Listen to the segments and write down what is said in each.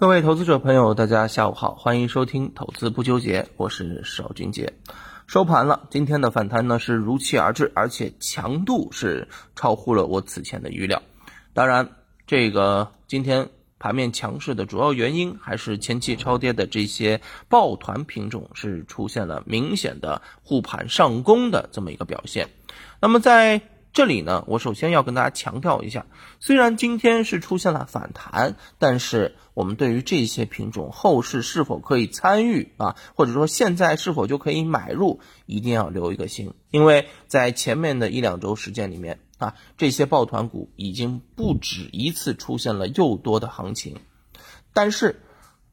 各位投资者朋友，大家下午好，欢迎收听投资不纠结，我是邵军杰。收盘了，今天的反弹呢是如期而至，而且强度是超乎了我此前的预料。当然，这个今天盘面强势的主要原因还是前期超跌的这些抱团品种是出现了明显的护盘上攻的这么一个表现。那么在这里呢，我首先要跟大家强调一下，虽然今天是出现了反弹，但是我们对于这些品种后市是否可以参与啊，或者说现在是否就可以买入，一定要留一个心，因为在前面的一两周时间里面啊，这些抱团股已经不止一次出现了诱多的行情，但是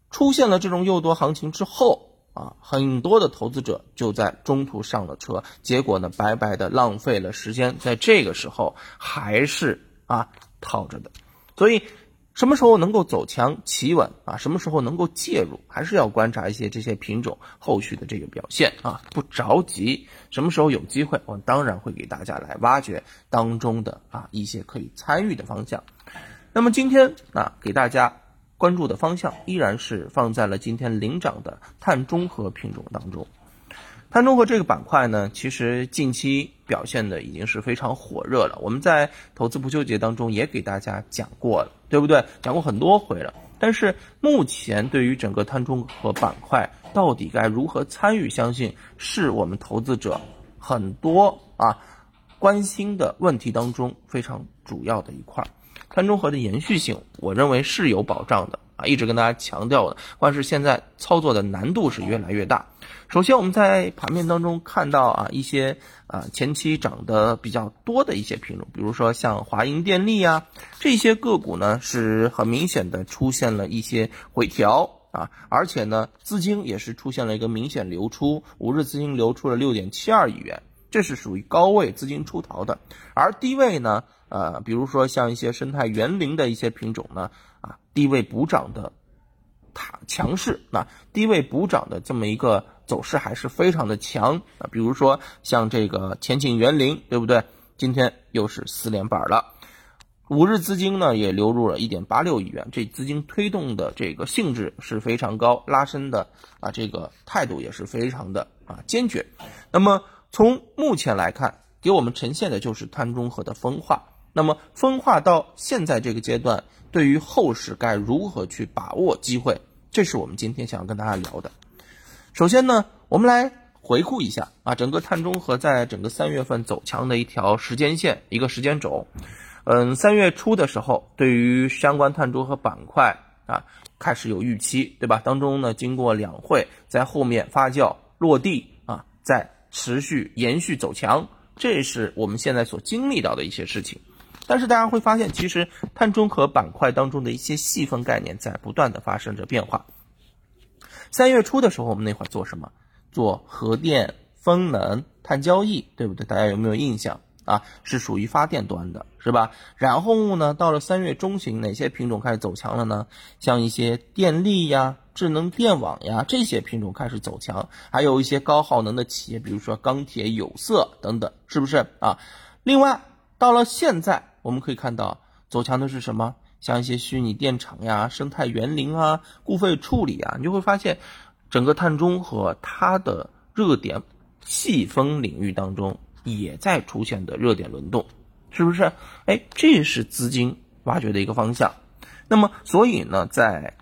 出现了这种诱多行情之后。啊，很多的投资者就在中途上了车，结果呢，白白的浪费了时间，在这个时候还是啊套着的。所以，什么时候能够走强企稳啊？什么时候能够介入？还是要观察一些这些品种后续的这个表现啊，不着急。什么时候有机会，我当然会给大家来挖掘当中的啊一些可以参与的方向。那么今天啊，给大家。关注的方向依然是放在了今天领涨的碳中和品种当中。碳中和这个板块呢，其实近期表现的已经是非常火热了。我们在投资不纠结当中也给大家讲过了，对不对？讲过很多回了。但是目前对于整个碳中和板块到底该如何参与，相信是我们投资者很多啊关心的问题当中非常主要的一块。碳中和的延续性，我认为是有保障的啊，一直跟大家强调的。但是现在操作的难度是越来越大。首先，我们在盘面当中看到啊，一些啊前期涨得比较多的一些品种，比如说像华银电力啊这些个股呢，是很明显的出现了一些回调啊，而且呢，资金也是出现了一个明显流出，五日资金流出了六点七二亿元，这是属于高位资金出逃的，而低位呢。呃，比如说像一些生态园林的一些品种呢，啊，低位补涨的，它强势，那低位补涨的这么一个走势还是非常的强啊。比如说像这个前景园林，对不对？今天又是四连板了，五日资金呢也流入了一点八六亿元，这资金推动的这个性质是非常高，拉升的啊这个态度也是非常的啊坚决。那么从目前来看，给我们呈现的就是碳中和的分化。那么分化到现在这个阶段，对于后市该如何去把握机会，这是我们今天想要跟大家聊的。首先呢，我们来回顾一下啊，整个碳中和在整个三月份走强的一条时间线，一个时间轴。嗯，三月初的时候，对于相关碳中和板块啊，开始有预期，对吧？当中呢，经过两会，在后面发酵落地啊，在持续延续走强，这是我们现在所经历到的一些事情。但是大家会发现，其实碳中和板块当中的一些细分概念在不断的发生着变化。三月初的时候，我们那会儿做什么？做核电、风能、碳交易，对不对？大家有没有印象啊？是属于发电端的，是吧？然后呢，到了三月中旬，哪些品种开始走强了呢？像一些电力呀、智能电网呀这些品种开始走强，还有一些高耗能的企业，比如说钢铁、有色等等，是不是啊？另外，到了现在。我们可以看到走强的是什么？像一些虚拟电厂呀、生态园林啊、固废处理啊，你就会发现，整个碳中和它的热点细分领域当中也在出现的热点轮动，是不是？哎，这是资金挖掘的一个方向。那么，所以呢，在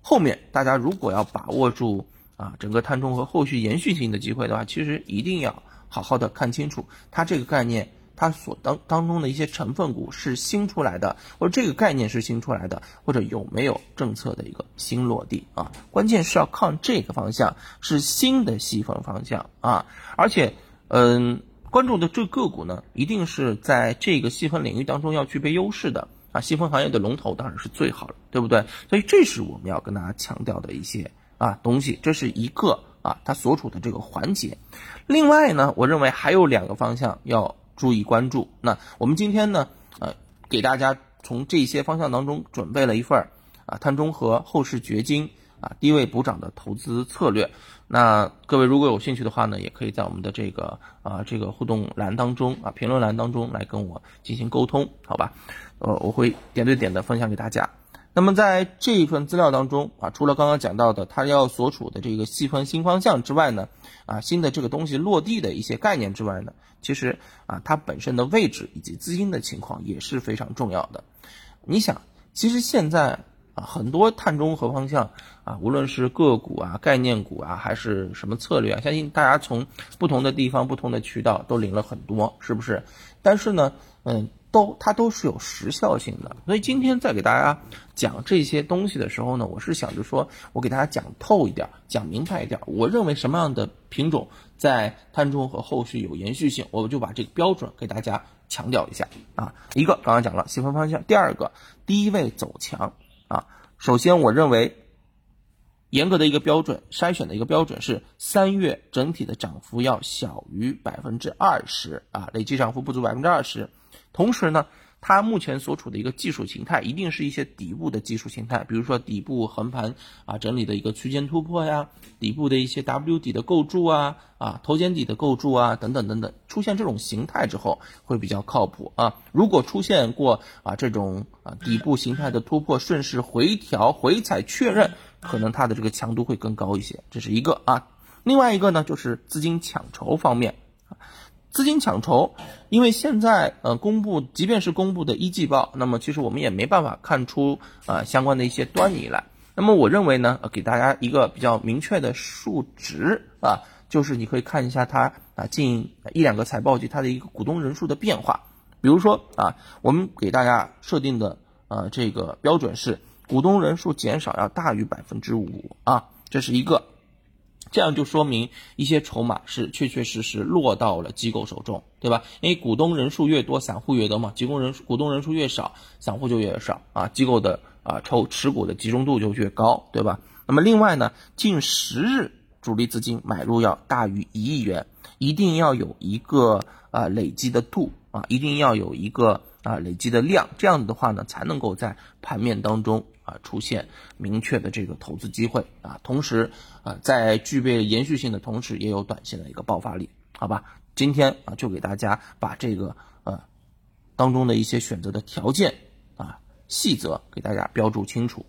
后面大家如果要把握住啊整个碳中和后续延续性的机会的话，其实一定要好好的看清楚它这个概念。它所当当中的一些成分股是新出来的，或者这个概念是新出来的，或者有没有政策的一个新落地啊？关键是要看这个方向是新的细分方向啊，而且，嗯，关注的这个股呢，一定是在这个细分领域当中要具备优势的啊，细分行业的龙头当然是最好了，对不对？所以这是我们要跟大家强调的一些啊东西，这是一个啊它所处的这个环节。另外呢，我认为还有两个方向要。注意关注。那我们今天呢，呃，给大家从这些方向当中准备了一份啊碳中和后市掘金啊低位补涨的投资策略。那各位如果有兴趣的话呢，也可以在我们的这个啊这个互动栏当中啊评论栏当中来跟我进行沟通，好吧？呃，我会点对点的分享给大家。那么在这一份资料当中啊，除了刚刚讲到的它要所处的这个细分新方向之外呢，啊新的这个东西落地的一些概念之外呢，其实啊它本身的位置以及资金的情况也是非常重要的。你想，其实现在啊很多碳中和方向啊，无论是个股啊、概念股啊，还是什么策略啊，相信大家从不同的地方、不同的渠道都领了很多，是不是？但是呢，嗯。都它都是有时效性的，所以今天在给大家讲这些东西的时候呢，我是想着说我给大家讲透一点，讲明白一点。我认为什么样的品种在碳中和后续有延续性，我就把这个标准给大家强调一下啊。一个刚刚讲了细分方向，第二个低位走强啊。首先我认为严格的一个标准筛选的一个标准是三月整体的涨幅要小于百分之二十啊，累计涨幅不足百分之二十。同时呢，它目前所处的一个技术形态，一定是一些底部的技术形态，比如说底部横盘啊整理的一个区间突破呀，底部的一些 W 底的构筑啊，啊头肩底的构筑啊等等等等，出现这种形态之后会比较靠谱啊。如果出现过啊这种啊底部形态的突破，顺势回调回踩确认，可能它的这个强度会更高一些，这是一个啊。另外一个呢，就是资金抢筹方面。资金抢筹，因为现在呃公布，即便是公布的一季报，那么其实我们也没办法看出啊相关的一些端倪来。那么我认为呢，给大家一个比较明确的数值啊，就是你可以看一下它啊近一两个财报季它的一个股东人数的变化。比如说啊，我们给大家设定的呃这个标准是股东人数减少要大于百分之五啊，这是一个。这样就说明一些筹码是确确实实落到了机构手中，对吧？因为股东人数越多，散户越多嘛，机构人数股东人数越少，散户就越少啊，机构的啊抽持股的集中度就越高，对吧？那么另外呢，近十日主力资金买入要大于一亿元，一定要有一个啊累积的度啊，一定要有一个啊累积的量，这样子的话呢，才能够在盘面当中。啊，出现明确的这个投资机会啊，同时啊，在具备延续性的同时，也有短线的一个爆发力，好吧？今天啊，就给大家把这个呃当中的一些选择的条件啊细则给大家标注清楚，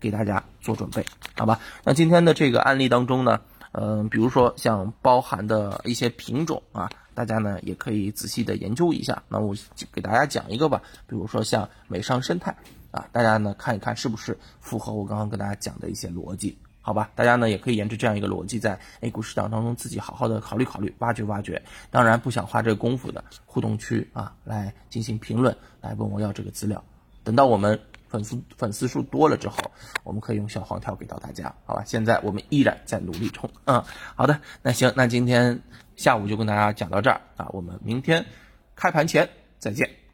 给大家做准备，好吧？那今天的这个案例当中呢，嗯，比如说像包含的一些品种啊，大家呢也可以仔细的研究一下。那我给大家讲一个吧，比如说像美商生态。啊，大家呢看一看是不是符合我刚刚跟大家讲的一些逻辑，好吧？大家呢也可以沿着这样一个逻辑，在 A 股市场当中自己好好的考虑考虑，挖掘挖掘。当然不想花这个功夫的，互动区啊来进行评论，来问我要这个资料。等到我们粉丝粉丝数多了之后，我们可以用小黄条给到大家，好吧？现在我们依然在努力冲。嗯，好的，那行，那今天下午就跟大家讲到这儿啊，我们明天开盘前再见。